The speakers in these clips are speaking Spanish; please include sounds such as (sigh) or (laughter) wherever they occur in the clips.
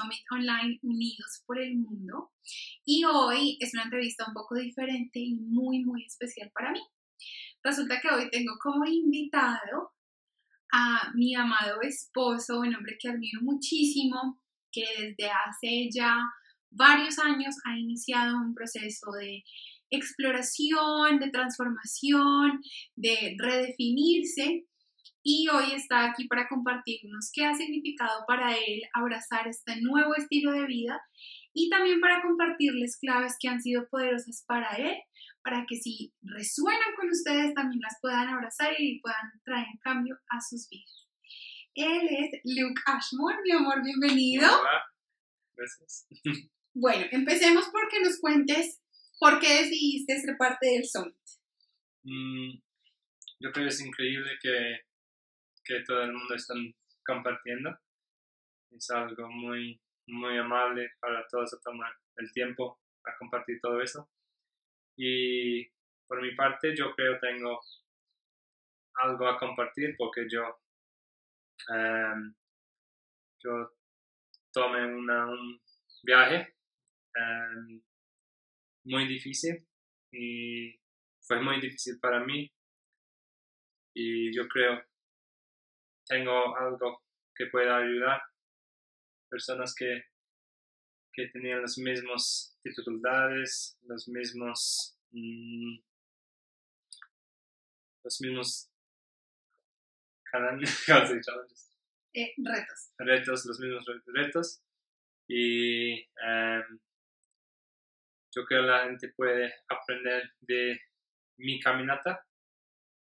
Summit Online Unidos por el Mundo. Y hoy es una entrevista un poco diferente y muy, muy especial para mí. Resulta que hoy tengo como invitado a mi amado esposo, un hombre que admiro muchísimo, que desde hace ya varios años ha iniciado un proceso de exploración, de transformación, de redefinirse y hoy está aquí para compartirnos qué ha significado para él abrazar este nuevo estilo de vida y también para compartirles claves que han sido poderosas para él, para que si resuenan con ustedes también las puedan abrazar y puedan traer cambio a sus vidas. Él es Luke Ashmore, mi amor, bienvenido. Hola, gracias. (laughs) Bueno, empecemos porque nos cuentes por qué decidiste ser parte del Summit. Mm, yo creo que es increíble que, que todo el mundo está compartiendo. Es algo muy, muy amable para todos a tomar el tiempo a compartir todo eso. Y por mi parte, yo creo tengo algo a compartir porque yo, em, yo tomé una, un viaje em, muy difícil y fue muy difícil para mí y yo creo tengo algo que pueda ayudar. Personas que, que tenían las mismas dificultades, los mismos mm, los mismos (laughs) challenges, Eh, retos. retos, los mismos re- retos. Y em, yo creo que la gente puede aprender de mi caminata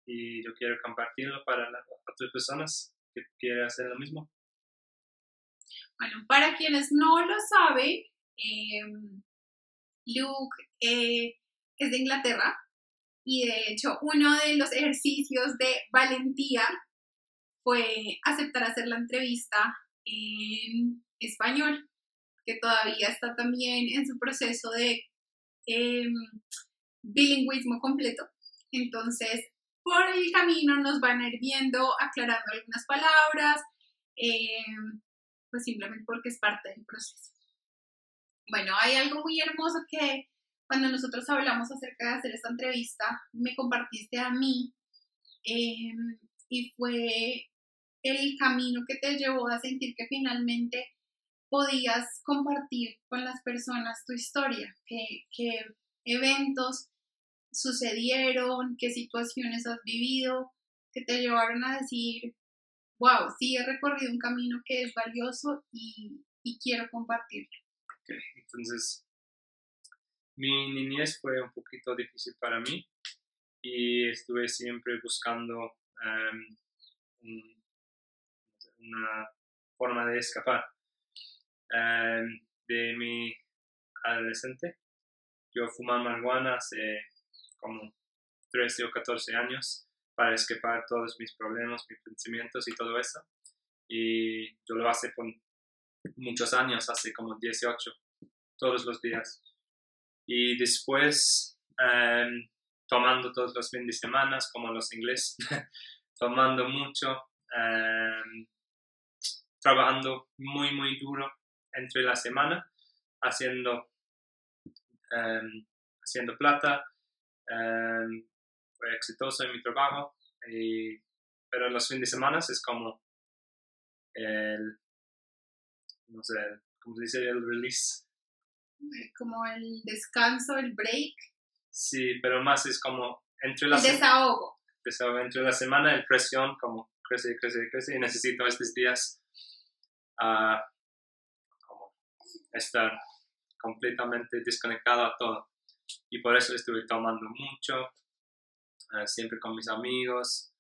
y yo quiero compartirlo para las otras personas que quieran hacer lo mismo. Bueno, para quienes no lo saben, eh, Luke eh, es de Inglaterra y de hecho uno de los ejercicios de valentía fue aceptar hacer la entrevista en español, que todavía está también en su proceso de eh, bilingüismo completo. Entonces, por el camino nos van a ir viendo, aclarando algunas palabras. eh, pues simplemente porque es parte del proceso. Bueno, hay algo muy hermoso que cuando nosotros hablamos acerca de hacer esta entrevista, me compartiste a mí eh, y fue el camino que te llevó a sentir que finalmente podías compartir con las personas tu historia, que, que eventos sucedieron, qué situaciones has vivido, que te llevaron a decir, wow, sí he recorrido un camino que es valioso y, y quiero compartirlo. Ok, Entonces, mi niñez fue un poquito difícil para mí y estuve siempre buscando un- una forma de escapar em, de mi adolescente. Yo fumaba marihuana hace como 13 o 14 años para escapar todos mis problemas, mis pensamientos y todo eso. Y yo lo hace por muchos años, hace como 18, todos los días. Y después, em, tomando todos los fines de semana, como los ingleses, (laughs) tomando mucho, em, trabajando muy, muy duro entre la semana, haciendo, em, haciendo plata, em, fue exitoso en mi trabajo, y- pero los fines de semana es como el, no sé, ¿cómo se dice? El release. Como el descanso, el break, Sí, pero más es como entre la, el desahogo. so, entre la semana el presión como crece, crece, crece y necesito estos días ah, como estar completamente desconectado a todo. Y por eso estuve tomando mucho, ah, siempre con mis amigos,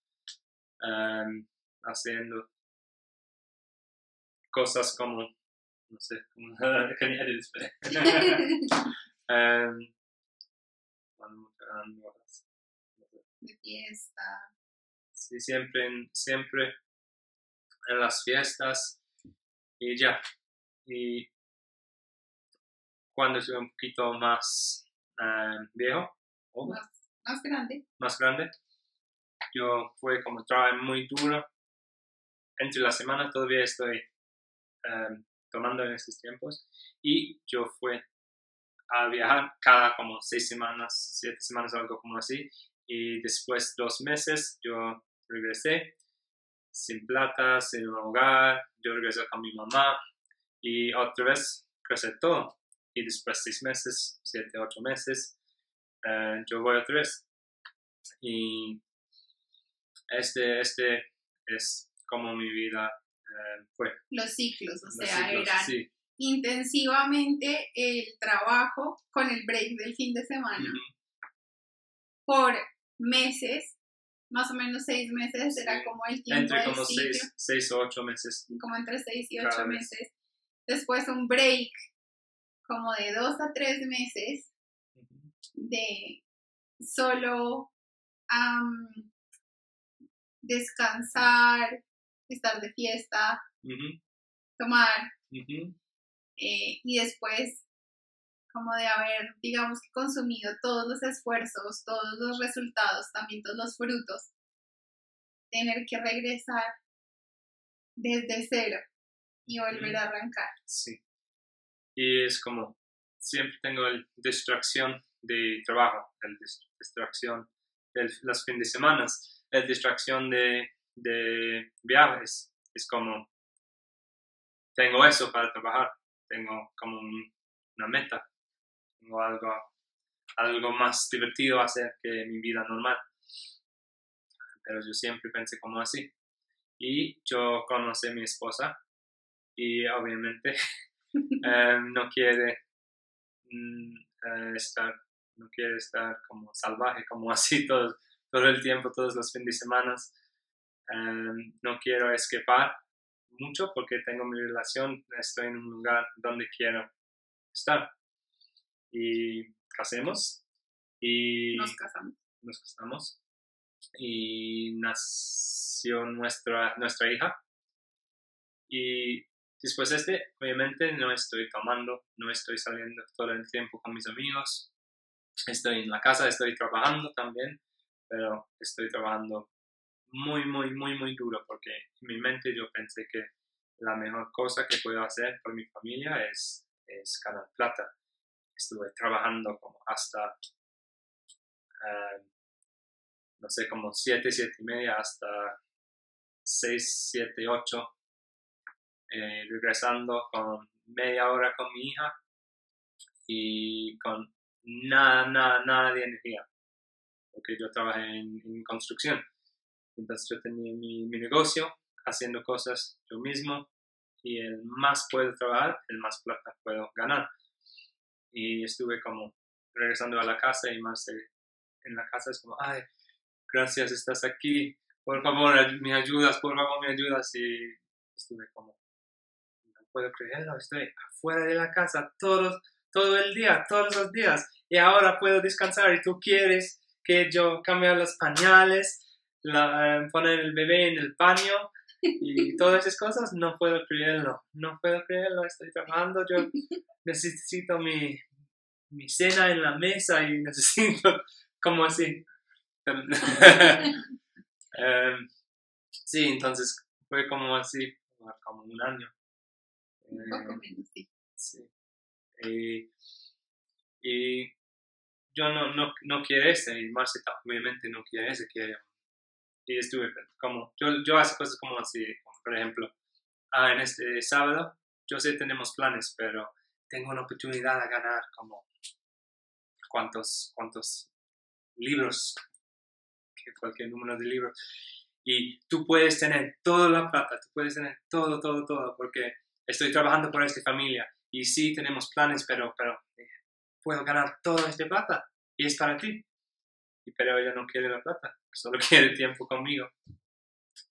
em, haciendo cosas como, no sé, como. (laughs) (laughs) (laughs) Em, horas. de fiesta. Sí, siempre, en- siempre en las fiestas y ya. Y cuando soy un poquito más viejo, Más, más grande. más grande, yo fue como trabajar muy duro entre la semana todavía estoy em, tomando en estos tiempos y yo fui a viajar cada como seis semanas, siete semanas, algo como así. Y después dos meses yo regresé sin plata, sin un hogar, yo regresé con mi mamá y otra vez crecer todo. Y después seis meses, siete, ocho meses, eh, yo voy otra vez. Y este, este es como mi vida eh, fue. Los ciclos, o sea, eran intensivamente el trabajo con el break del fin de semana. Por meses, más o menos seis meses, era como el tiempo Entre como seis, o ocho meses. Como entre seis y ocho meses. Después un break como de dos a tres meses de solo descansar, estar de fiesta, tomar, eh, y después como de haber, digamos que consumido todos los esfuerzos, todos los resultados, también todos los frutos, tener que regresar desde cero y volver a arrancar. Sí. Y es como, siempre tengo la distracción de trabajo, la distracción de los fines de semana, la distracción de, de viajes. Es como, tengo eso para trabajar, tengo como una meta, tengo algo, algo más divertido hacer que mi vida normal. Pero yo siempre pensé como así. Y yo conocí a mi esposa y obviamente (laughs) (laughs) eh, no quiere mm, eh, estar no quiere estar como salvaje como (laughs) así todo, todo el tiempo todos los fines de semana. Eh, no quiero escapar mucho porque tengo mi relación estoy en un lugar donde quiero estar. Y casemos y nos casamos. nos casamos y nació nuestra nuestra hija. Y Después de este, obviamente no estoy tomando, no estoy saliendo todo el tiempo con mis amigos, estoy en la casa, estoy trabajando también, pero estoy trabajando muy, muy, muy, muy duro porque en mi mente yo pensé que la mejor cosa que puedo hacer por mi familia es, es ganar plata. Estuve trabajando como hasta, eh, no sé, como 7, 7 y media hasta 6, 7, 8 eh, regresando con media hora con mi hija y con nada, nada, nada de energía, porque yo trabajé en, construcción. Entonces yo tenía mi, mi, negocio haciendo cosas yo mismo y el más puedo trabajar, el más plata puedo ganar. Y estuve como regresando a la casa y más en la casa es como, ay, gracias, estás aquí, por favor, me ayudas, por favor, me ayudas. Y estuve como puedo creerlo, estoy afuera de la casa todos, todo el día, todos los días, y ahora puedo descansar y tú quieres que yo cambie los pañales, la, eh, poner el bebé en el baño y (laughs) todas esas cosas, no puedo creerlo, no puedo creerlo, estoy trabajando, yo (laughs) necesito mi, mi cena en la mesa y (laughs) necesito, como así. Em, sí, entonces fue como así, como un año. Un poco menos, sí. sí. y yo no, no, no quiero ese, y Marcia obviamente no quiere ese, quiere. Y estuve como, yo, yo hago cosas como así, por ejemplo, ah, en este sábado, yo sé tenemos planes, pero tengo una oportunidad de ganar como cuántos, cuántos libros, cualquier número de libros. Y tú puedes tener toda la plata, tú puedes tener todo, todo, todo, porque estoy trabajando por esta familia y sí tenemos planes, pero, pero eh, puedo ganar toda esta plata y es para ti. Y, pero ella no quiere la plata, solo (laughs) quiere tiempo conmigo.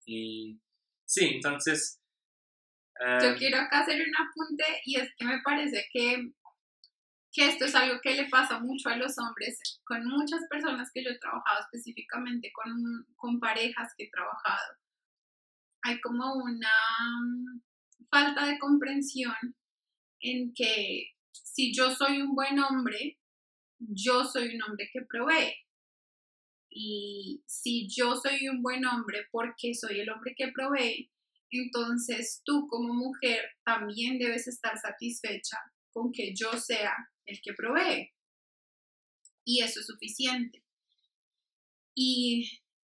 Y sí, entonces... Yo em, quiero acá hacer un apunte y es que me parece que, que esto es algo que le pasa mucho a los hombres, con muchas personas que yo he trabajado específicamente, con, con parejas que he trabajado. Hay como una falta de comprensión en que si yo soy un buen hombre, yo soy un hombre que provee. Y si yo soy un buen hombre porque soy el hombre que provee, entonces tú como mujer también debes estar satisfecha con que yo sea el que provee. Y eso es suficiente. Y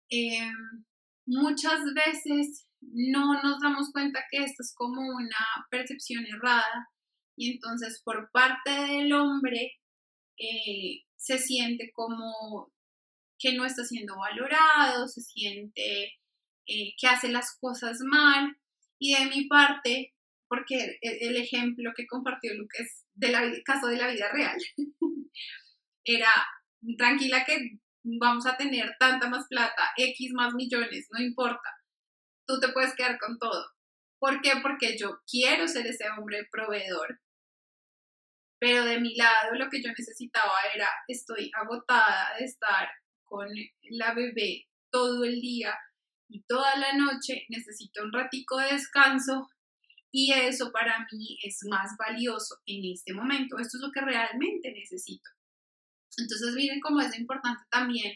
em, muchas veces no nos damos cuenta que esto es como una percepción errada y entonces por parte del hombre eh, se siente como que no está siendo valorado, se siente eh, que hace las cosas mal y de mi parte, porque e, el ejemplo que compartió Luke es del caso de la vida real, (laughs) era tranquila que vamos a tener tanta más plata, X más millones, no importa, tú te puedes quedar con todo. ¿Por qué? Porque yo quiero ser ese hombre proveedor. Pero de mi lado lo que yo necesitaba era, estoy agotada de estar con la bebé todo el día y toda la noche, necesito un ratico de descanso y eso para mí es más valioso en este momento. Esto es lo que realmente necesito. Entonces miren cómo es importante también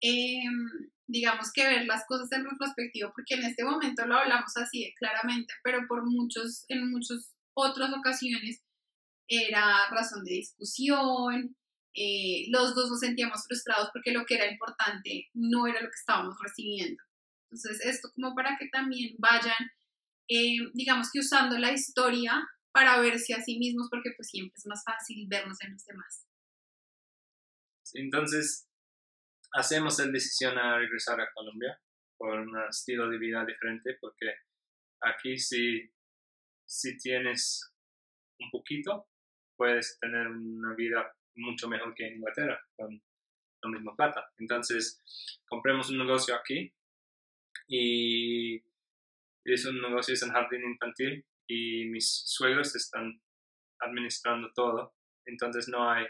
em, digamos que ver las cosas en retrospectivo, porque en este momento lo hablamos así claramente, pero por muchos, en muchas otras ocasiones era razón de discusión, eh, los dos nos sentíamos frustrados porque lo que era importante no era lo que estábamos recibiendo. Entonces, esto como para que también vayan, eh, digamos que usando la historia para verse a sí mismos, porque pues siempre es más fácil vernos en los demás. Entonces, hacemos la decisión a regresar a Colombia por un estilo de vida diferente, porque aquí si, si tienes un poquito, puedes tener una vida mucho mejor que en Inglaterra, con la misma plata. Entonces, compremos un negocio aquí y es un negocio en jardín infantil y mis suegros están administrando todo, entonces no hay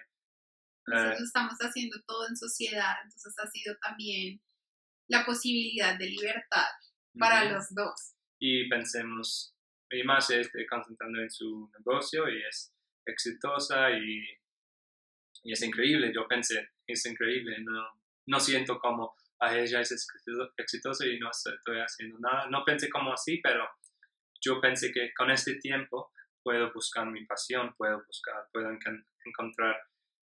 nosotros estamos haciendo todo en sociedad, entonces ha sido también la posibilidad de libertad para los dos. Y pensemos, mi madre se concentrando en su negocio y es exitosa y, y, es increíble. Yo pensé, es increíble, no, no siento como a ella es exitosa y no estoy haciendo nada. No pensé como así, pero yo pensé que con este tiempo puedo buscar mi pasión, puedo buscar, puedo encontrar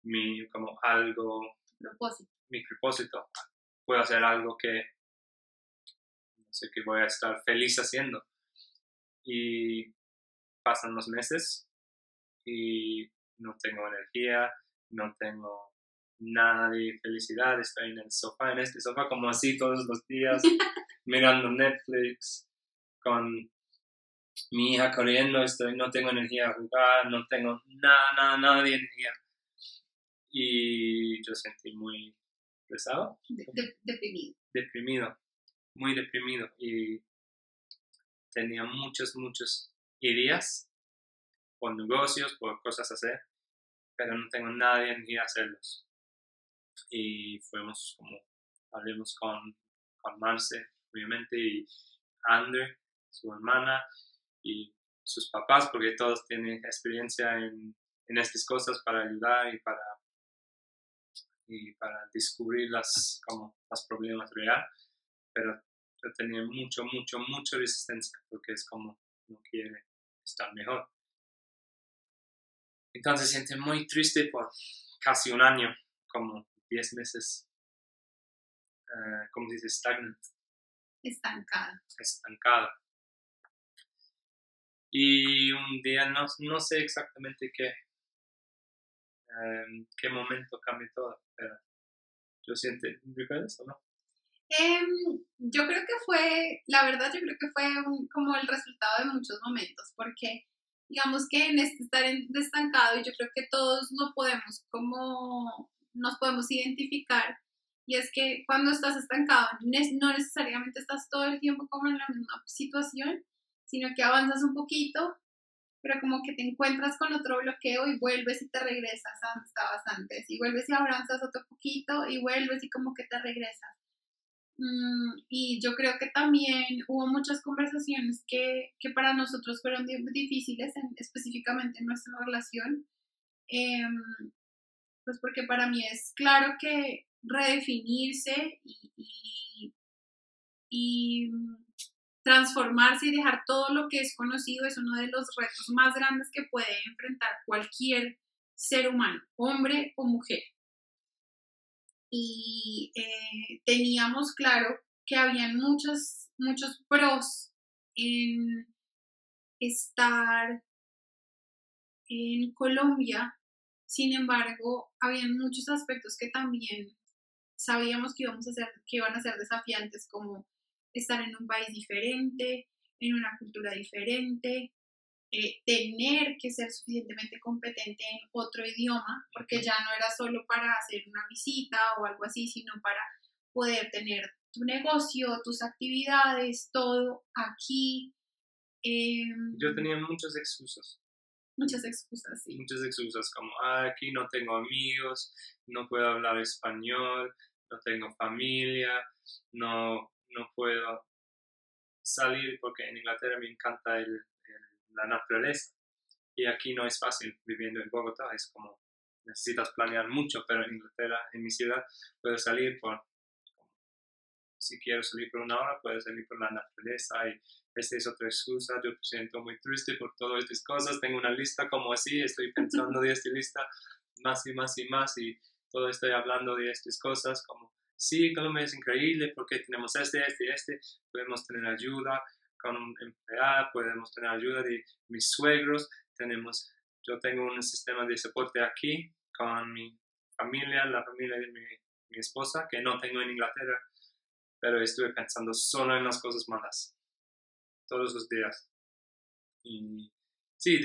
mi, como algo, propósito. mi propósito. Puedo hacer algo que, no sé, que voy a estar feliz haciendo. Y pasan los meses y no tengo energía, no tengo nada de felicidad, estoy en el sofá, en este sofá como así todos los días, (laughs) mirando Netflix, con mi hija corriendo, estoy, no tengo energía a jugar, no tengo nada, nada, nada de energía y yo sentí muy pesado. deprimido. Deprimido, muy deprimido y tenía muchos, muchos ideas por negocios, por cosas a hacer, pero no tengo nadie ni a hacerlos. Y fuimos como, hablemos con, con Marce, obviamente, y Ander, su hermana, y sus papás, porque todos tienen experiencia en, en estas cosas para ayudar y para y para descubrir las, como, los problemas reales, pero yo tenía mucho, mucho, mucha resistencia porque es como no quiere estar mejor. Entonces siente muy triste por casi un año, como 10 meses, uh, ¿cómo se dice? Stagnant. Estancado. Estancado. Y un día no, no sé exactamente qué, en qué momento cambia todo. Pero yo siento, ¿recuerdas o no? Em, yo creo que fue, la verdad, yo creo que fue como el resultado de muchos momentos, porque digamos que en este estar estancado, yo creo que todos no podemos como, nos podemos identificar, y es que cuando estás estancado, no necesariamente estás todo el tiempo como en la misma situación, sino que avanzas un poquito pero como que te encuentras con otro bloqueo y vuelves y te regresas a donde estabas antes, y vuelves y avanzas otro poquito y vuelves y como que te regresas. Mm, y yo creo que también hubo muchas conversaciones que, que para nosotros fueron difíciles, específicamente en nuestra relación, em, pues porque para mí es claro que redefinirse y transformarse y dejar todo lo que es conocido es uno de los retos más grandes que puede enfrentar cualquier ser humano, hombre o mujer. Y eh, teníamos claro que habían muchos, muchos pros en estar en Colombia, sin embargo, habían muchos aspectos que también sabíamos que, íbamos a ser, que iban a ser desafiantes, como estar en un país diferente, en una cultura diferente, eh, tener que ser suficientemente competente en otro idioma, porque ya no era solo para hacer una visita o algo así, sino para poder tener tu negocio, tus actividades, todo aquí. Em, Yo tenía muchas excusas. Muchas excusas, sí. Muchas excusas como, ah, aquí no tengo amigos, no puedo hablar español, no tengo familia, no, no puedo salir porque en Inglaterra me encanta el, la naturaleza. Y aquí no es fácil viviendo en Bogotá, es como necesitas planear mucho, pero en Inglaterra, en mi ciudad, puedo salir por, si quiero salir por una hora, puedo salir por la naturaleza y esta es otra excusa, yo me siento muy triste por todas estas cosas, tengo una lista como así, estoy (laughs) pensando de esta lista más y más y más y todo estoy hablando de estas cosas como, sí, Colombia es increíble porque tenemos este, este, este, podemos tener ayuda con un empleado, podemos tener ayuda de mis suegros, tenemos, yo tengo un sistema de soporte aquí con mi familia, la familia de mi, mi esposa, que no tengo en Inglaterra, pero estuve pensando solo en las cosas malas todos los días. Y sí,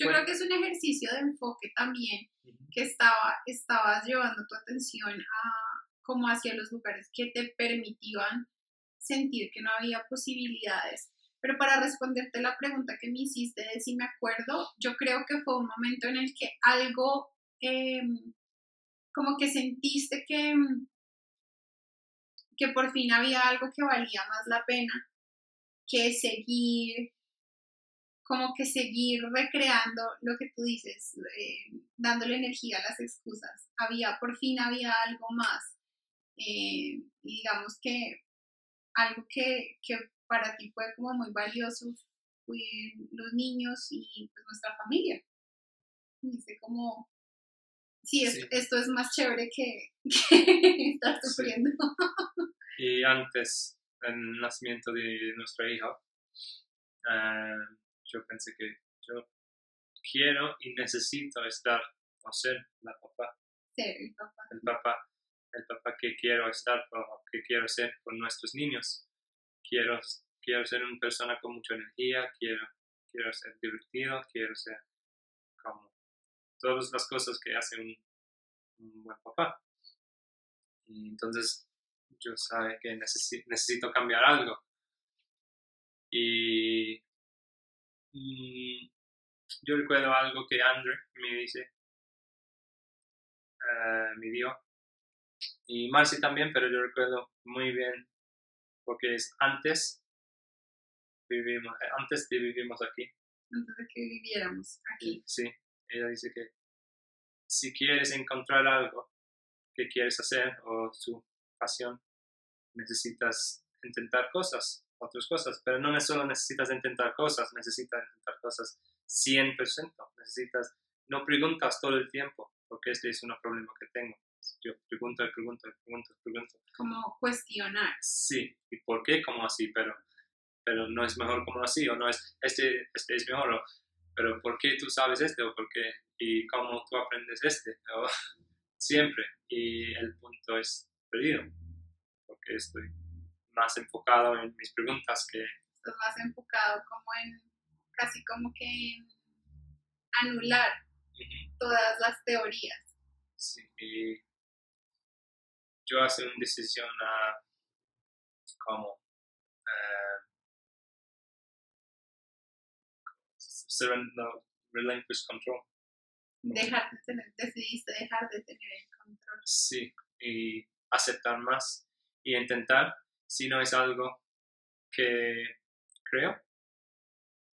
yo creo que es un ejercicio de enfoque también que estaba, estabas llevando tu atención a como hacia los lugares que te permitían sentir que no había posibilidades. Pero para responderte la pregunta que me hiciste de si me acuerdo, yo creo que fue un momento en el que algo, em, como que sentiste que, que por fin había algo que valía más la pena que seguir, como que seguir recreando lo que tú dices, eh, dándole energía a las excusas. Había, por fin había algo más. Eh, digamos que algo que, que, para ti fue como muy valioso fue los niños y pues, nuestra familia. Dice como, sí, esto es más chévere que, (laughs) que estar sufriendo. Y antes, el nacimiento de nuestra hija, eh, yo pensé que yo quiero y necesito estar o ser la papá. Ser el papá. El papá, el papá que quiero estar que quiero ser con nuestros niños. Quiero, quiero ser una persona con mucha energía, quiero, quiero ser divertido, quiero ser como todas las cosas que hace un, un buen papá. Y entonces yo sabe que necesito cambiar algo. Y, yo recuerdo algo que Andrew me dice, eh, me dio, y Marcy también, pero yo recuerdo muy bien, porque es antes, vivimos, eh, antes de vivimos aquí. Antes de que viviéramos aquí. Sí, ella dice que si quieres encontrar algo que quieres hacer o su pasión, necesitas intentar cosas, otras cosas, pero no solo necesitas intentar cosas, necesitas intentar cosas 100%, necesitas, no preguntas todo el tiempo, porque este es un problema que tengo. Yo pregunto y pregunto y pregunto pregunto. Como cuestionar. Sí, ¿y por qué como así? Pero, pero no es mejor como así, o no es, este, este es mejor, o, pero ¿por qué tú sabes este? o por qué? ¿Y cómo tú aprendes este? (laughs) siempre. Y el punto es perdido porque estoy más enfocado en mis preguntas que... Estoy más enfocado como en, casi como que en anular todas las teorías. Sí, y yo hacer una decisión a como uh, no, relinquish control. Dejar de tener, decidiste dejar de tener el control. Sí, y aceptar más y intentar, si no es algo que creo,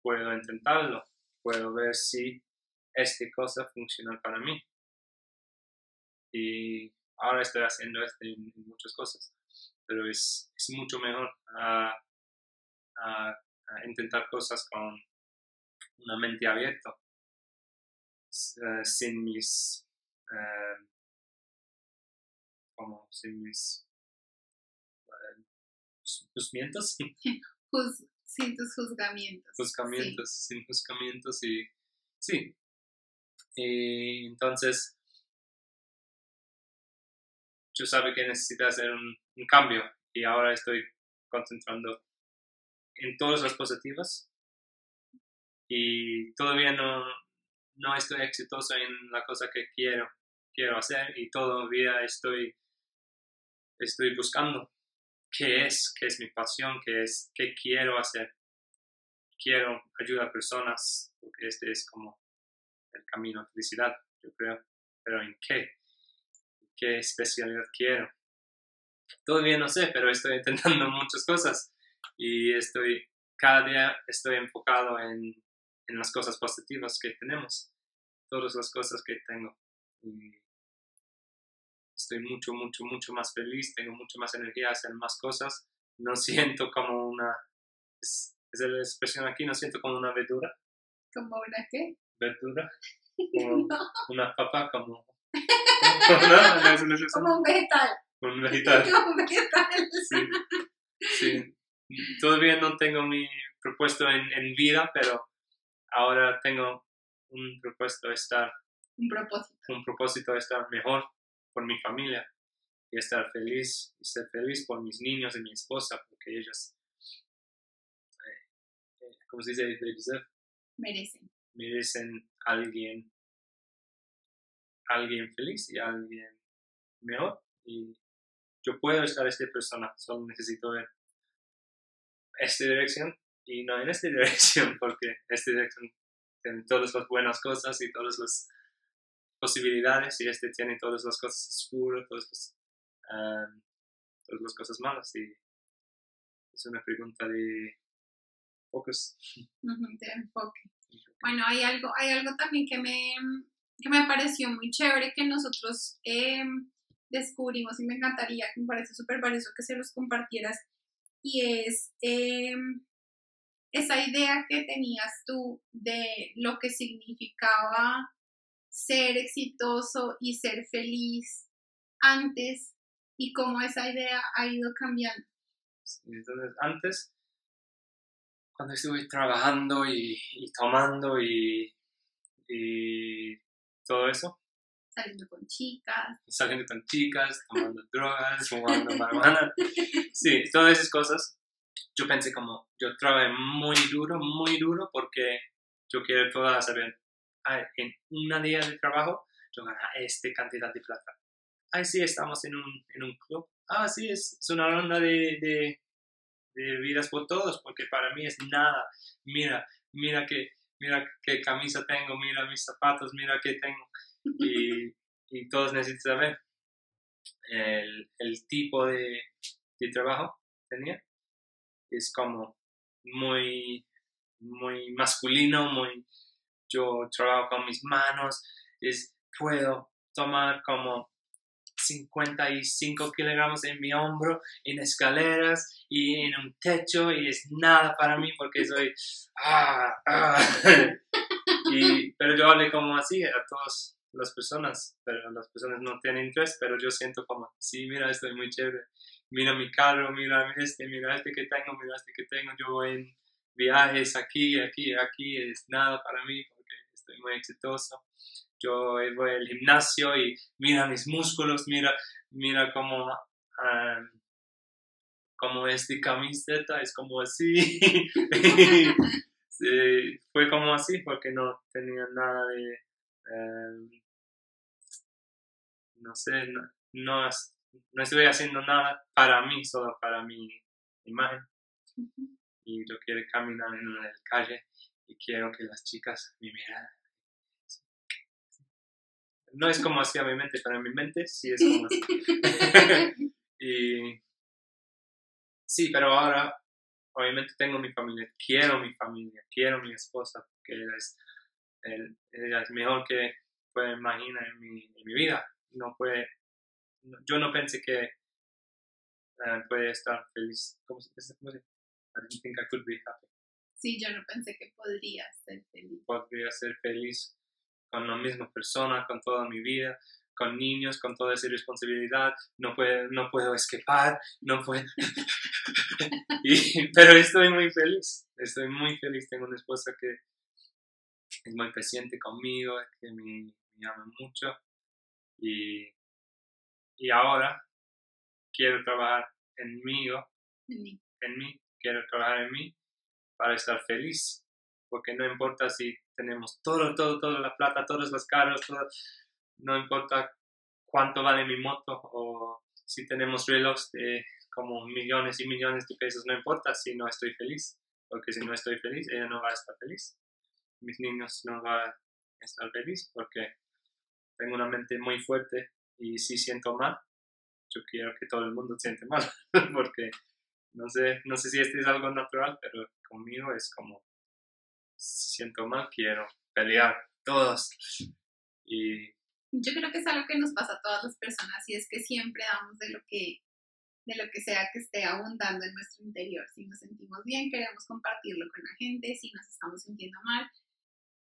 puedo intentarlo, puedo ver si esta cosa funciona para mí. Y ahora estoy haciendo esto en, muchas cosas, pero es, es mucho mejor a, a, a intentar cosas con una mente abierta, eh, sin mis, eh, como, sin mis eh, juzgamientos, (laughs) Juz- sin tus juzgamientos. juzgamientos, sin juzgamientos y sí. Y entonces, yo sabía que necesité hacer un, cambio y ahora estoy concentrando en todas las positivas y todavía no, no estoy exitoso en la cosa que quiero, quiero hacer y todavía estoy, estoy buscando qué es, qué es mi pasión, qué es, qué quiero hacer. Quiero ayudar a personas, porque este es como el camino a felicidad, yo creo. Pero ¿en qué? ¿Qué especialidad quiero? Todavía no sé, pero estoy intentando (laughs) muchas cosas y estoy, cada día estoy enfocado en, en las cosas positivas que tenemos, todas las cosas que tengo. Y estoy mucho, mucho, mucho más feliz, tengo mucho más energía hacer más cosas. No (laughs) siento como una, es, es la expresión aquí, no siento como una verdura, ¿Como una qué? verdura, (laughs) como No, una papa, como... no, no es una expresión, como un vegetal. un vegetal. (laughs) Como un vegetal. Sí, sí. Todavía no tengo mi propuesto en, en vida, pero ahora tengo un propuesto de estar, Un propósito. un propósito de estar mejor por mi familia y estar feliz y ser feliz por mis niños y mi esposa, porque ellos, eh, eh, ¿cómo se dice? Merecen. merecen alguien, alguien feliz y alguien mejor. Y yo puedo estar esta persona, solo necesito ver esta dirección y no en esta (laughs) dirección, porque esta dirección tiene todas las buenas cosas y todas las posibilidades y este tiene todas las cosas oscuras, todas las, um, todas las cosas malas y es una pregunta de focus. De enfoque. (laughs) Bueno, hay algo, hay algo también que me, que me pareció muy chévere que nosotros eh, descubrimos y me encantaría, que me parece súper valioso que se los compartieras, y es eh, esa idea que tenías tú de lo que significaba ser exitoso y ser feliz antes y cómo esa idea ha ido cambiando. Entonces, antes, cuando estuve trabajando y, tomando y todo eso, Saliendo con chicas. saliendo con chicas, tomando (laughs) drogas, fumando marihuana, (laughs) sí, todas esas cosas, yo pensé como, yo trabajé muy duro, muy duro, porque yo quiero todas saber, ah, en una día de trabajo, yo gano esta cantidad de plata. Ay, sí, estamos en un, en un club. Ah, sí, es, es una ronda de, de, de vidas por todos, porque para mí es nada. Mira, mira que, mira qué camisa tengo, mira mis zapatos, mira qué tengo. Y, todos necesitan saber el, el tipo de, de trabajo que tenía. Es como muy, muy masculino, muy, yo trabajo con mis manos, es, puedo tomar como 55 kilogramos en mi hombro, en escaleras y en un techo y es nada para mí porque soy... Ah, ah. (laughs) pero yo hablé como así a todas las personas, pero las personas no tienen interés, pero yo siento como, sí, mira, estoy muy chévere, mira mi carro, mira este, mira este que tengo, mira este que tengo, yo voy en viajes aquí, aquí, aquí, es nada para mí porque estoy muy exitoso yo voy al gimnasio y mira mis músculos, mira, mira cómo, um, cómo esta camiseta es como así. (laughs) sí, fue como así porque no tenía nada de, um, no sé, no, no, no estuve haciendo nada para mí, solo para mi imagen. Y yo quiero caminar en la calle y quiero que las chicas me miren no es como así a mi mente, pero en mi mente sí es como así. (laughs) y sí, pero ahora obviamente tengo mi familia, quiero mi familia, quiero mi esposa, porque ella es, el, ella es mejor que puede imaginar en mi, en mi vida. No puede, no, yo no pensé que uh, puede estar feliz. ¿Cómo se, cómo se, I didn't think I could be happy. Sí, yo no pensé que podría ser feliz. Podría ser feliz con la misma persona, con toda mi vida, con niños, con toda esa responsabilidad. No puedo, no puedo escapar, no puedo. (laughs) Y- pero estoy muy feliz, estoy muy feliz. Tengo una esposa que es muy paciente conmigo, que me, me ama mucho. Y, y ahora quiero trabajar en mí, en mí, quiero trabajar en mí para estar feliz. Porque no importa si tenemos todo, todo, toda la plata, todos los carros, no importa cuánto vale mi moto o si tenemos relojes de como millones y millones de pesos, no importa si no estoy feliz. Porque si no estoy feliz, ella no va a estar feliz. Mis niños no van a estar feliz porque tengo una mente muy fuerte y si siento mal, yo quiero que todo el mundo siente mal. (laughs) porque no sé, no sé si este es algo natural, pero conmigo es como siento mal, quiero pelear todos. Y Yo creo que es algo que nos pasa a todas las personas y es que siempre damos de lo que de lo que sea que esté abundando en nuestro interior. Si nos sentimos bien, queremos compartirlo con la gente, si nos estamos sintiendo mal.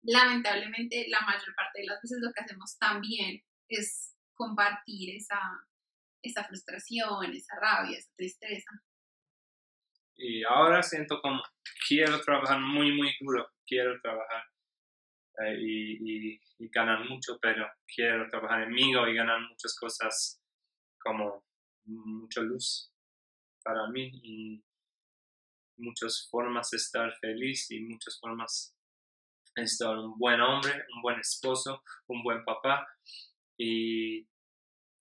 Lamentablemente, la mayor parte de las veces lo que hacemos también es compartir esa, esa frustración, esa rabia, esa tristeza. Y ahora siento como quiero trabajar muy, muy duro, quiero trabajar eh, y, ganar mucho, pero quiero trabajar en mí y ganar muchas cosas como mucha luz para mí y muchas formas de estar feliz y muchas formas de estar un buen hombre, un buen esposo, un buen papá y,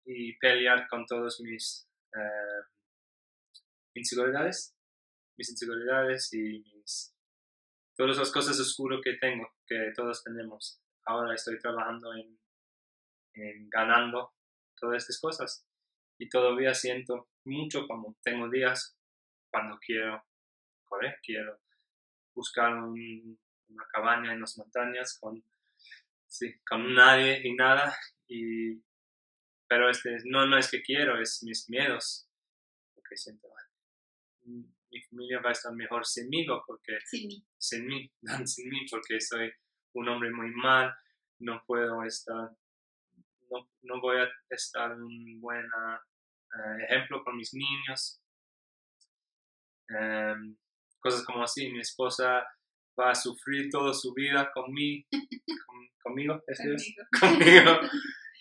y pelear con todos mis eh, inseguridades mis inseguridades y mis, todas las cosas oscuras que tengo, que todos tenemos. Ahora estoy trabajando en, ganando todas estas cosas. Y todavía siento mucho como tengo días cuando quiero correr, quiero buscar un- una cabaña en las montañas con, sí, con nadie y nada. Y pero este no no es que quiero es mis miedos porque siento. "Ay, mi familia va a estar mejor sinmigo porque Sin mí. sin mí, (laughs) sin mí, porque soy un hombre muy mal, no puedo estar, no, no voy a estar un buen ah, eh, ejemplo con mis niños. Em, cosas como así, mi esposa va a sufrir toda su vida con mí, (laughs) con- conmigo, ¿este es? Conmigo. (laughs) conmigo.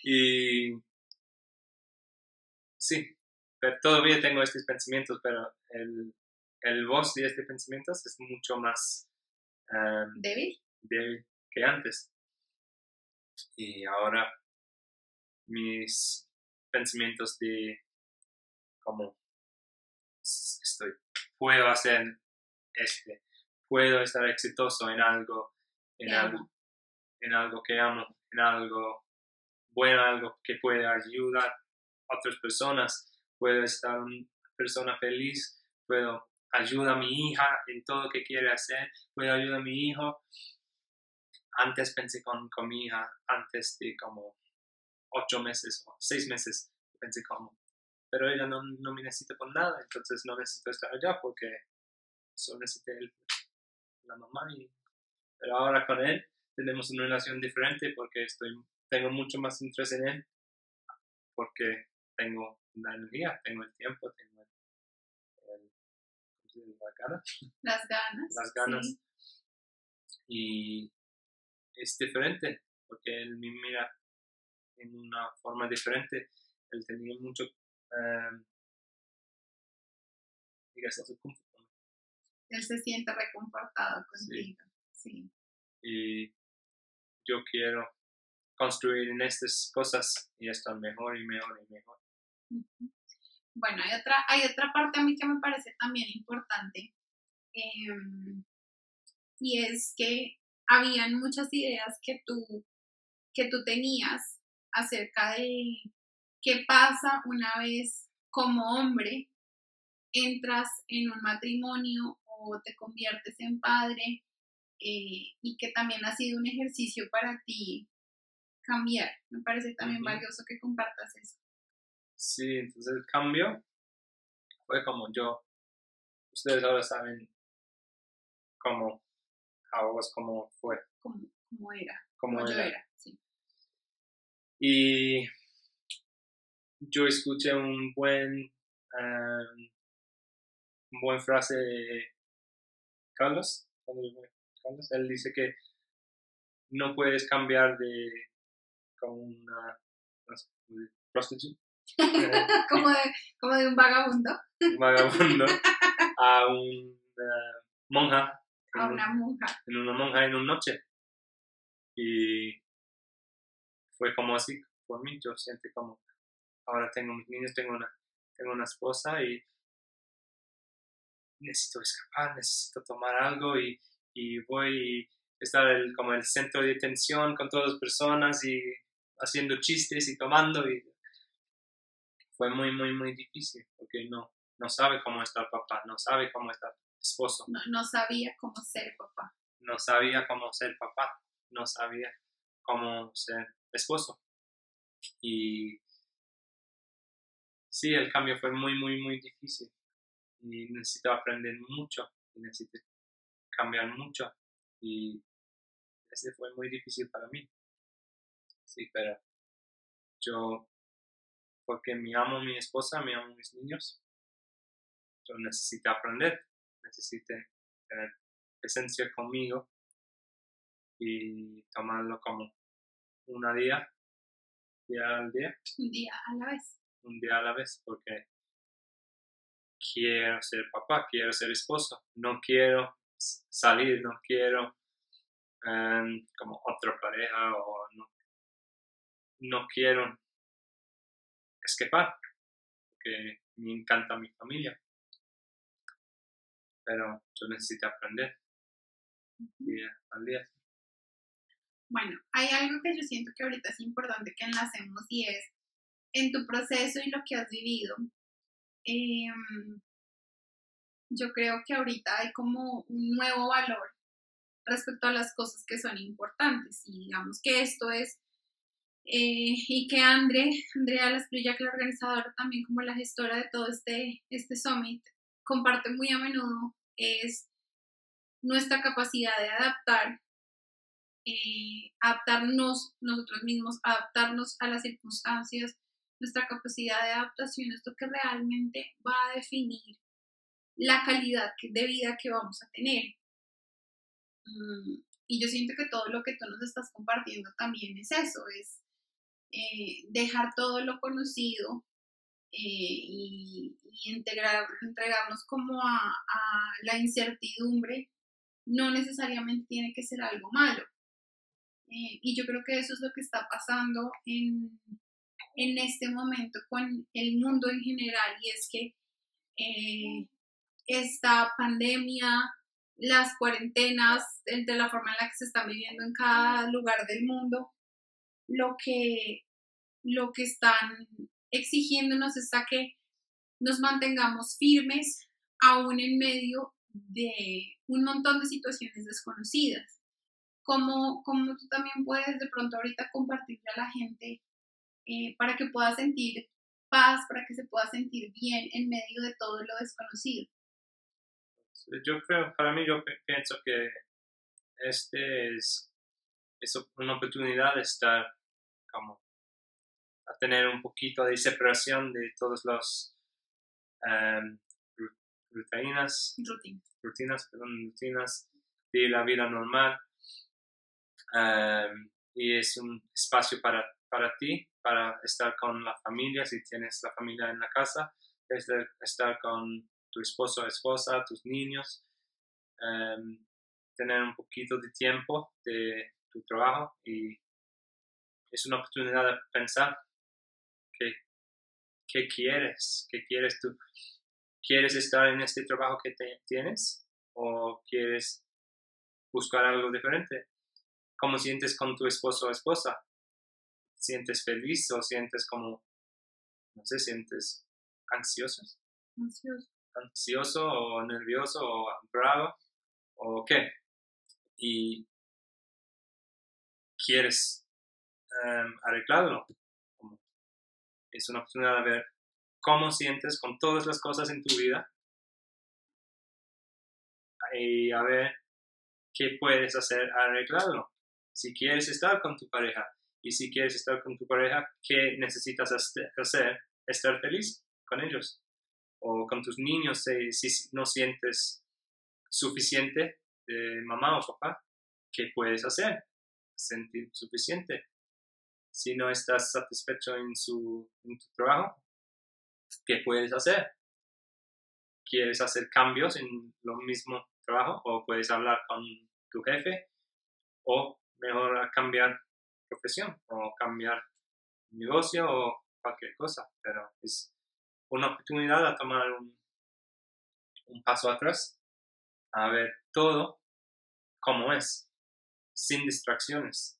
Y sí, pero todavía tengo estos pensamientos, pero el, el voz de estos pensamientos es mucho más em, Débil. débil que antes. Y ahora mis pensamientos de como estoy, puedo hacer este, puedo estar exitoso en algo, en algo, en algo que amo, en algo bueno, algo que pueda ayudar a otras personas, puedo estar una persona feliz, puedo ayudar a mi hija en todo lo que quiere hacer, puedo ayudar a mi hijo. Antes pensé con, con mi hija, antes de como ocho meses o seis meses, pensé como, pero ella no, no me necesita por nada, entonces no necesito estar allá porque solo necesita el- la mamá. Y, pero ahora con él tenemos una relación diferente porque estoy, tengo mucho más interés en él, porque tengo la energía, tengo el tiempo, tengo la Las ganas. las ganas sí. y es diferente porque él me mira en una forma diferente él tenía mucho eh, digas, punto, ¿no? Él se siente reconfortado contigo. Sí. y yo quiero construir en estas cosas y estar mejor y mejor y mejor. Bueno, hay otra, hay otra parte a mí que me parece también importante em, y es que habían muchas ideas que tú, que tú tenías acerca de qué pasa una vez como hombre entras en un matrimonio o te conviertes en padre eh, y que también ha sido un ejercicio para ti cambiar. Me parece también valioso que compartas eso. Sí, entonces el cambio fue como yo ustedes ahora saben cómo, how cómo fue, Como, como era, cómo yo era. Sí. Y yo escuché un buen, em, un buen frase de Carlos, Carlos, él dice que no puedes cambiar de como una, eh, (laughs) como, de, como de un vagabundo un vagabundo (laughs) a una monja a un- una monja. en una monja en una noche. Y fue como así por mí, yo siento como, ahora tengo mis niños, tengo una, tengo una esposa y necesito escapar, necesito tomar algo y, y voy a estar el- como el centro de atención con todas las personas y haciendo chistes y tomando y fue muy, muy, muy difícil porque no, no sabe cómo está papá, no sabe cómo está esposo No, no sabía cómo ser papá. no sabía cómo ser papá, no sabía cómo ser esposo. Y sí, el cambio fue muy, muy, muy difícil. Y necesito aprender mucho, y necesito cambiar mucho. Y ese fue muy difícil para mí. Sí, pero yo, porque me amo a mi esposa, me amo a mis niños, yo necesito aprender, necesito tener presencia conmigo y tomarlo como una día, día al día, Un día a la vez. un día a la vez, porque quiero ser papá, quiero ser esposo, no quiero salir, no quiero em, como otra pareja o no, no quiero escapar, porque me encanta mi familia, pero yo necesito aprender día al día. Bueno, hay algo que yo siento que ahorita es importante que enlacemos y es en tu proceso y lo que has vivido. em, yo creo que ahorita hay como un nuevo valor respecto a las cosas que son importantes y digamos que esto es eh, y que Andre, Andrea Lasprilla, que la organizadora también como la gestora de todo este, este summit, comparte muy a menudo es nuestra capacidad de adaptar eh, adaptarnos nosotros mismos, adaptarnos a las circunstancias, nuestra capacidad de adaptación es lo que realmente va a definir la calidad de vida que vamos a tener. Mm, y yo siento que todo lo que tú nos estás compartiendo también es eso, es eh, dejar todo lo conocido eh, y, integrar, entregarnos como a, la incertidumbre, no necesariamente tiene que ser algo malo. Eh, y yo creo que eso es lo que está pasando en, en este momento con el mundo en general y es que esta pandemia, las cuarentenas, de la forma en la que se están viviendo en cada lugar del mundo, lo que, lo que están exigiéndonos es a que nos mantengamos firmes aún en medio de un montón de situaciones desconocidas. Como, como tú también puedes de pronto ahorita compartirle a la gente eh, para que pueda sentir paz, para que se pueda sentir bien en medio de todo lo desconocido. Yo creo, para mí yo pienso que este es, es una oportunidad de estar como a tener un poquito de separación de todos los em, ru- rutinas, Rutina. rutinas, perdón, rutinas de la vida normal. Em, y es un espacio para, para ti, para estar con la familia, si tienes la familia en la casa, estar, estar con tu esposo o esposa, tus niños, em, tener un poquito de tiempo de tu trabajo y es una oportunidad de pensar qué, qué quieres, qué quieres tú. ¿Quieres estar en este trabajo que te- tienes o quieres buscar algo diferente? ¿Cómo sientes con tu esposo o esposa? ¿Sientes feliz o sientes como, no sé, sientes ansioso? Ansioso. ansioso o nervioso o bravo o qué y quieres em, arreglarlo es una oportunidad de ver cómo sientes con todas las cosas en tu vida y a ver qué puedes hacer arreglarlo. Si quieres estar con tu pareja y si quieres estar con tu pareja, ¿qué necesitas hacer? Estar feliz con ellos. O con tus niños, si, no sientes suficiente de mamá o papá, ¿qué puedes hacer? Sentir suficiente. Si no estás satisfecho en, su, trabajo, ¿qué puedes hacer? ¿Quieres hacer cambios en lo mismo trabajo o puedes hablar con tu jefe o mejor cambiar profesión o cambiar negocio o cualquier cosa, pero es una oportunidad a tomar un, un paso atrás, a ver todo como es, sin distracciones,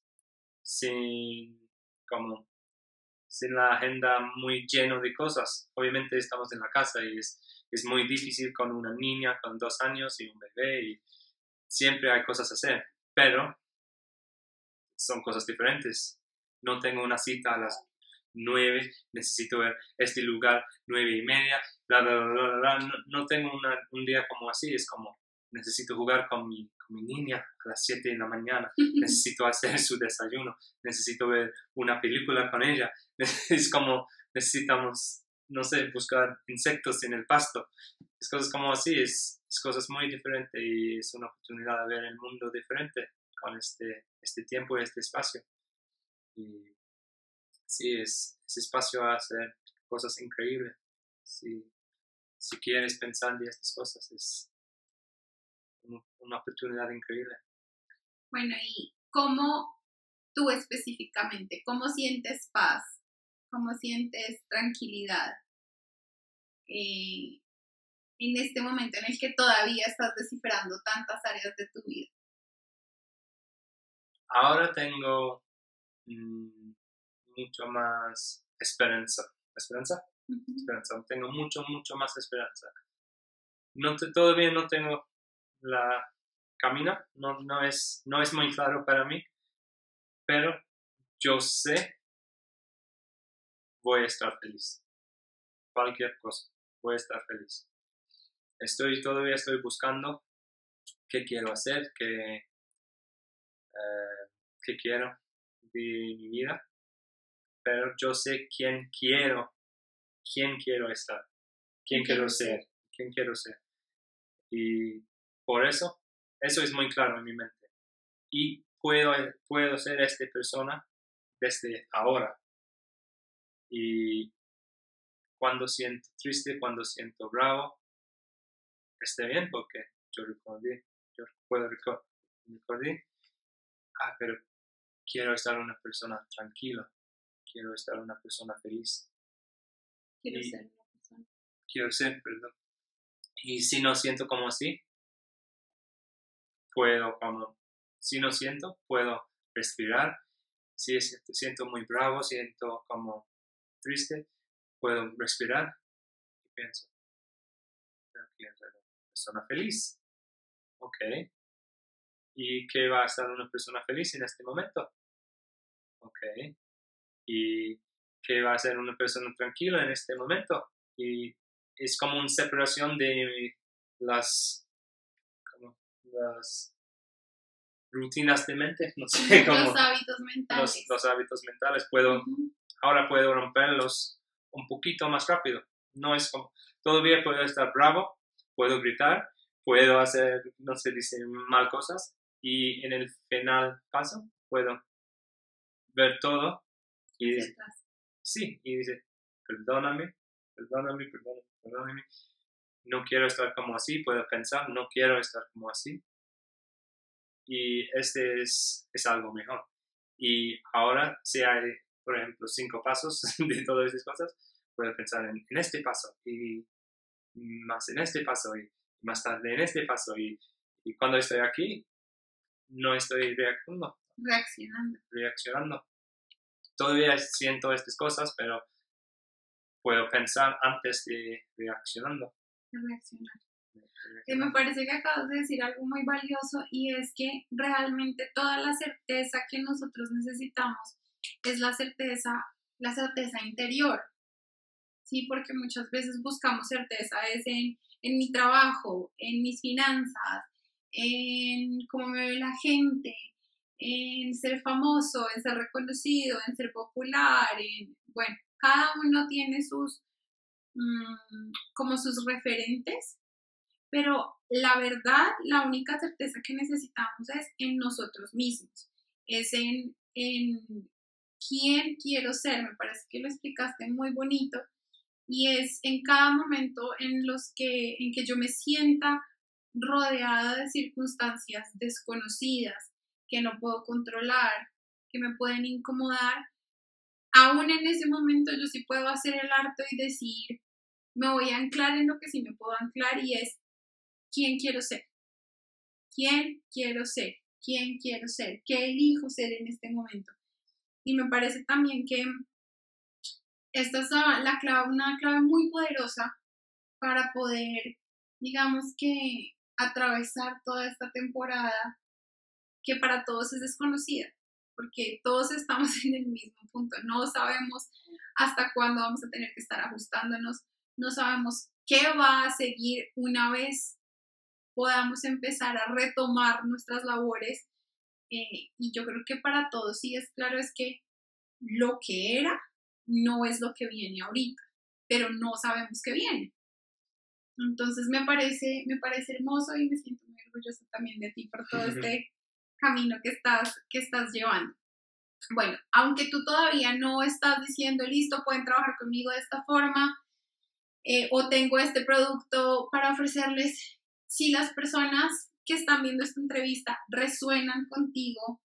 sin como sin la agenda muy lleno de cosas. Obviamente estamos en la casa y es, es muy difícil con una niña con dos años y un bebé y siempre hay cosas a hacer, pero son cosas diferentes. No tengo una cita a las nueve, necesito ver este lugar nueve y media, bla, bla, bla, bla, No, no tengo un día como así, es como necesito jugar con mi, con mi niña a las 7 de la mañana, (laughs) necesito hacer su desayuno, necesito ver una película con ella, (laughs) es como necesitamos, no sé, buscar insectos en el pasto, es cosas como así, es, es cosas muy diferentes y es una oportunidad de ver el mundo diferente con este, este tiempo y este espacio. Y sí, es, ese espacio a hacer cosas increíbles. Si, si quieres pensar en estas cosas, es una oportunidad increíble. Bueno, ¿y cómo tú específicamente, cómo sientes paz? ¿Cómo sientes tranquilidad? Eh, en este momento en el que todavía estás descifrando tantas áreas de tu vida? Ahora tengo mm, mucho más esperanza. ¿Esperanza? Esperanza. Tengo mucho, mucho más esperanza. No te, todavía no tengo la camina, no, no, es, no es muy claro para mí, pero yo sé voy a estar feliz. Cualquier cosa, voy a estar feliz. Estoy todavía estoy buscando qué quiero hacer, qué, eh, qué quiero de mi vida, pero yo sé quién quiero, quién quiero estar, quién quiero ser, quién quiero ser. Y por eso, eso es muy claro en mi mente. Y puedo, puedo ser esta persona desde ahora. Y cuando siento triste, cuando siento bravo, esté bien porque yo recordé, yo puedo recordar, ah, pero quiero estar una persona tranquila, quiero estar una persona feliz. Quiero ser una persona. Quiero ser, perdón. Y si no siento como así, puedo como, si no siento, puedo respirar. Si siento muy bravo, siento como triste, puedo respirar y pienso, persona feliz. Ok. ¿Y qué va a ser una persona feliz en este momento? Ok. ¿Y qué va a ser una persona tranquila en este momento? Y es como una separación de las, las rutinas de mente, no (laughs) sé cómo. Los hábitos mentales. Los, hábitos mentales. Puedo, Ahora puedo romperlos un poquito más rápido. No es como, todavía puedo estar bravo, puedo gritar, puedo hacer, no sé, dice mal cosas, y en el final paso puedo ver todo y dice, sí, y dice, perdóname, perdóname, perdóname, perdóname, no quiero estar como así, puedo pensar, no quiero estar como así. Y este es, es algo mejor. Y ahora, si hay, por ejemplo, cinco pasos (laughs) de todas esas cosas, puedo pensar en, en este paso y más en este paso y más tarde en este paso y, y cuando estoy aquí no estoy reaccionando. Reaccionando. Reaccionando. Todavía siento estas cosas, pero puedo pensar antes de reaccionando. Reaccionar. Que me parece que acabas de decir algo muy valioso y es que realmente toda la certeza que nosotros necesitamos es la certeza, la certeza interior. Sí, porque muchas veces buscamos certeza es en, en mi trabajo, en mis finanzas, en cómo me ve la gente, en ser famoso, en ser reconocido, en ser popular, en, bueno, cada uno tiene sus, mm, como sus referentes, pero la verdad, la única certeza que necesitamos es en nosotros mismos, es en, en quién quiero ser, me parece que lo explicaste muy bonito, y es en cada momento en los que, en que yo me sienta rodeada de circunstancias desconocidas que no puedo controlar, que me pueden incomodar, aún en ese momento yo sí puedo hacer el harto y decir, me voy a anclar en lo que sí me puedo anclar y es quién quiero ser, quién quiero ser, quién quiero ser, qué elijo ser en este momento. Y me parece también que esta es la clave, una clave muy poderosa para poder, digamos que, atravesar toda esta temporada que para todos es desconocida, porque todos estamos (laughs) en el mismo punto, no sabemos hasta cuándo vamos a tener que estar ajustándonos, no sabemos qué va a seguir una vez podamos empezar a retomar nuestras labores. Eh, y yo creo que para todos sí es claro es que lo que era no es lo que viene ahorita, pero no sabemos qué viene. Entonces me parece, me parece hermoso y me siento muy orgullosa también de ti por todo (laughs) este camino que estás, que estás llevando. Bueno, aunque tú todavía no estás diciendo, listo, pueden trabajar conmigo de esta forma, eh, o tengo este producto para ofrecerles, si las personas que están viendo esta entrevista resuenan contigo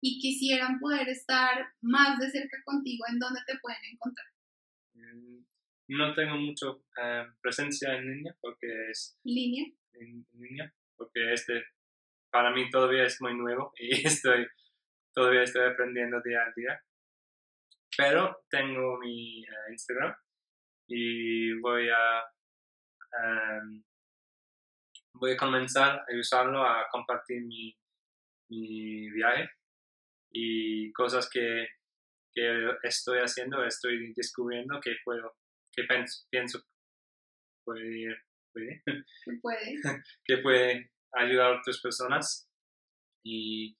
y quisieran poder estar más de cerca contigo, ¿en dónde te pueden encontrar? Mm, no tengo mucho eh, presencia en línea porque es... ¿Línea? En, línea, porque este para mí todavía es muy nuevo y (laughs) estoy, todavía estoy aprendiendo día a día. Pero tengo mi eh, Instagram y voy a... Em, voy a comenzar a usarlo a compartir mi, mi viaje y cosas que, que, estoy haciendo, estoy descubriendo que puedo, que pienso, pienso puede, (laughs) puede, puede. que puede ayudar a otras personas. Y,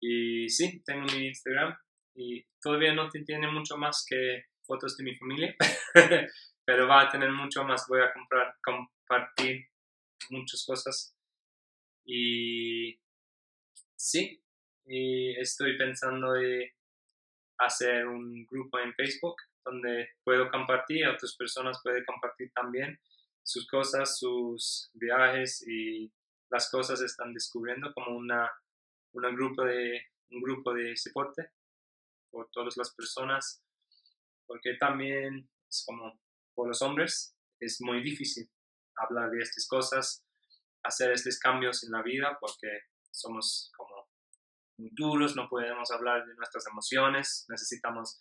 y sí, tengo mi Instagram y todavía no tiene mucho más que fotos de mi familia, (laughs) pero va a tener mucho más, voy a comprar, compartir muchas cosas. Y sí, y estoy pensando de hacer un grupo en Facebook donde puedo compartir, otras personas pueden compartir también sus cosas, sus viajes y las cosas están descubriendo como una, una grupo de, un grupo de soporte por todas las personas, porque también es como por los hombres es muy difícil hablar de estas cosas, hacer estos cambios en la vida, porque somos como muy duros, no podemos hablar de nuestras emociones, necesitamos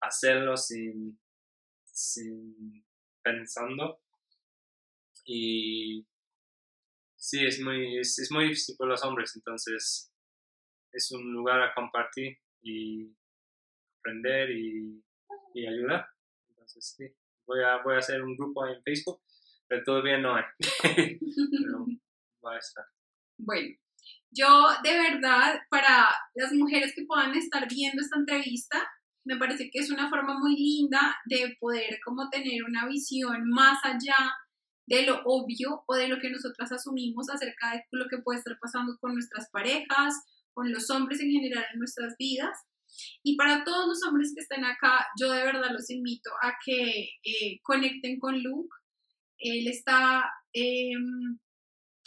hacerlo sin, sin pensando. Y sí, es muy, es, muy difícil por los hombres, entonces es un lugar a compartir y aprender y, y ayudar. Entonces, sí, voy a, voy a hacer un grupo en Facebook, pero todavía no hay. (laughs) va a estar. Bueno, yo de verdad, para las mujeres que puedan estar viendo esta entrevista, me parece que es una forma muy linda de poder como tener una visión más allá de lo obvio o de lo que nosotras asumimos acerca de lo que puede estar pasando con nuestras parejas, con los hombres en general en nuestras vidas. Y para todos los hombres que estén acá, yo de verdad los invito a que eh, conecten con Luke. Él está em,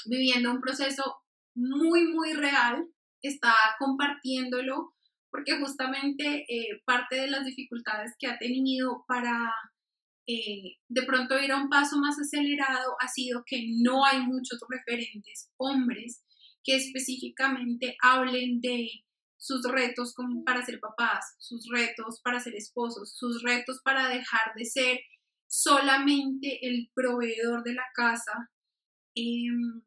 viviendo un proceso muy, muy real, está compartiéndolo, porque justamente eh, parte de las dificultades que ha tenido para eh, de pronto ir a un paso más acelerado ha sido que no hay muchos referentes hombres que específicamente hablen de sus retos como para ser papás, sus retos para ser esposos, sus retos para dejar de ser solamente el proveedor de la casa, em,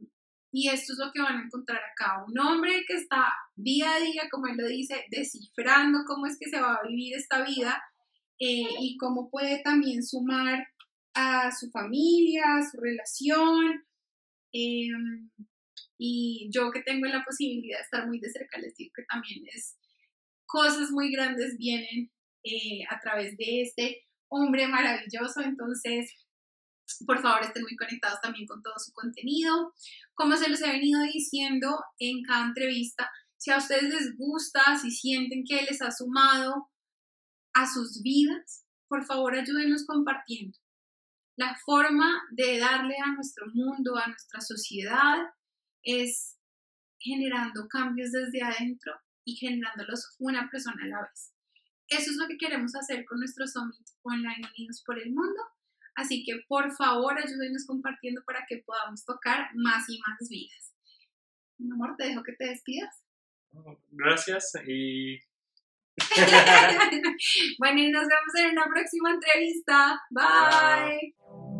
y esto es lo que van a encontrar acá, un hombre que está día a día, como él lo dice, descifrando cómo es que se va a vivir esta vida eh, y cómo puede también sumar a su familia, a su relación. Em, Y yo que tengo la posibilidad de estar muy de cerca, les digo que también es cosas muy grandes vienen eh, a través de este hombre maravilloso. Entonces, por favor, estén muy conectados también con todo su contenido. Como se los he venido diciendo en cada entrevista, si a ustedes les gusta, si sienten que les ha sumado a sus vidas, por favor ayúdenos compartiendo. La forma de darle a nuestro mundo, a nuestra sociedad, es generando cambios desde adentro y generándolos una persona a la vez. Eso es lo que queremos hacer con nuestro Summit Online Unidos por el Mundo. Así que por favor ayúdenos compartiendo para que podamos tocar más y más vidas. Mi amor, te dejo que te despidas. Gracias y... (laughs) bueno, y nos vemos en una próxima entrevista. Bye.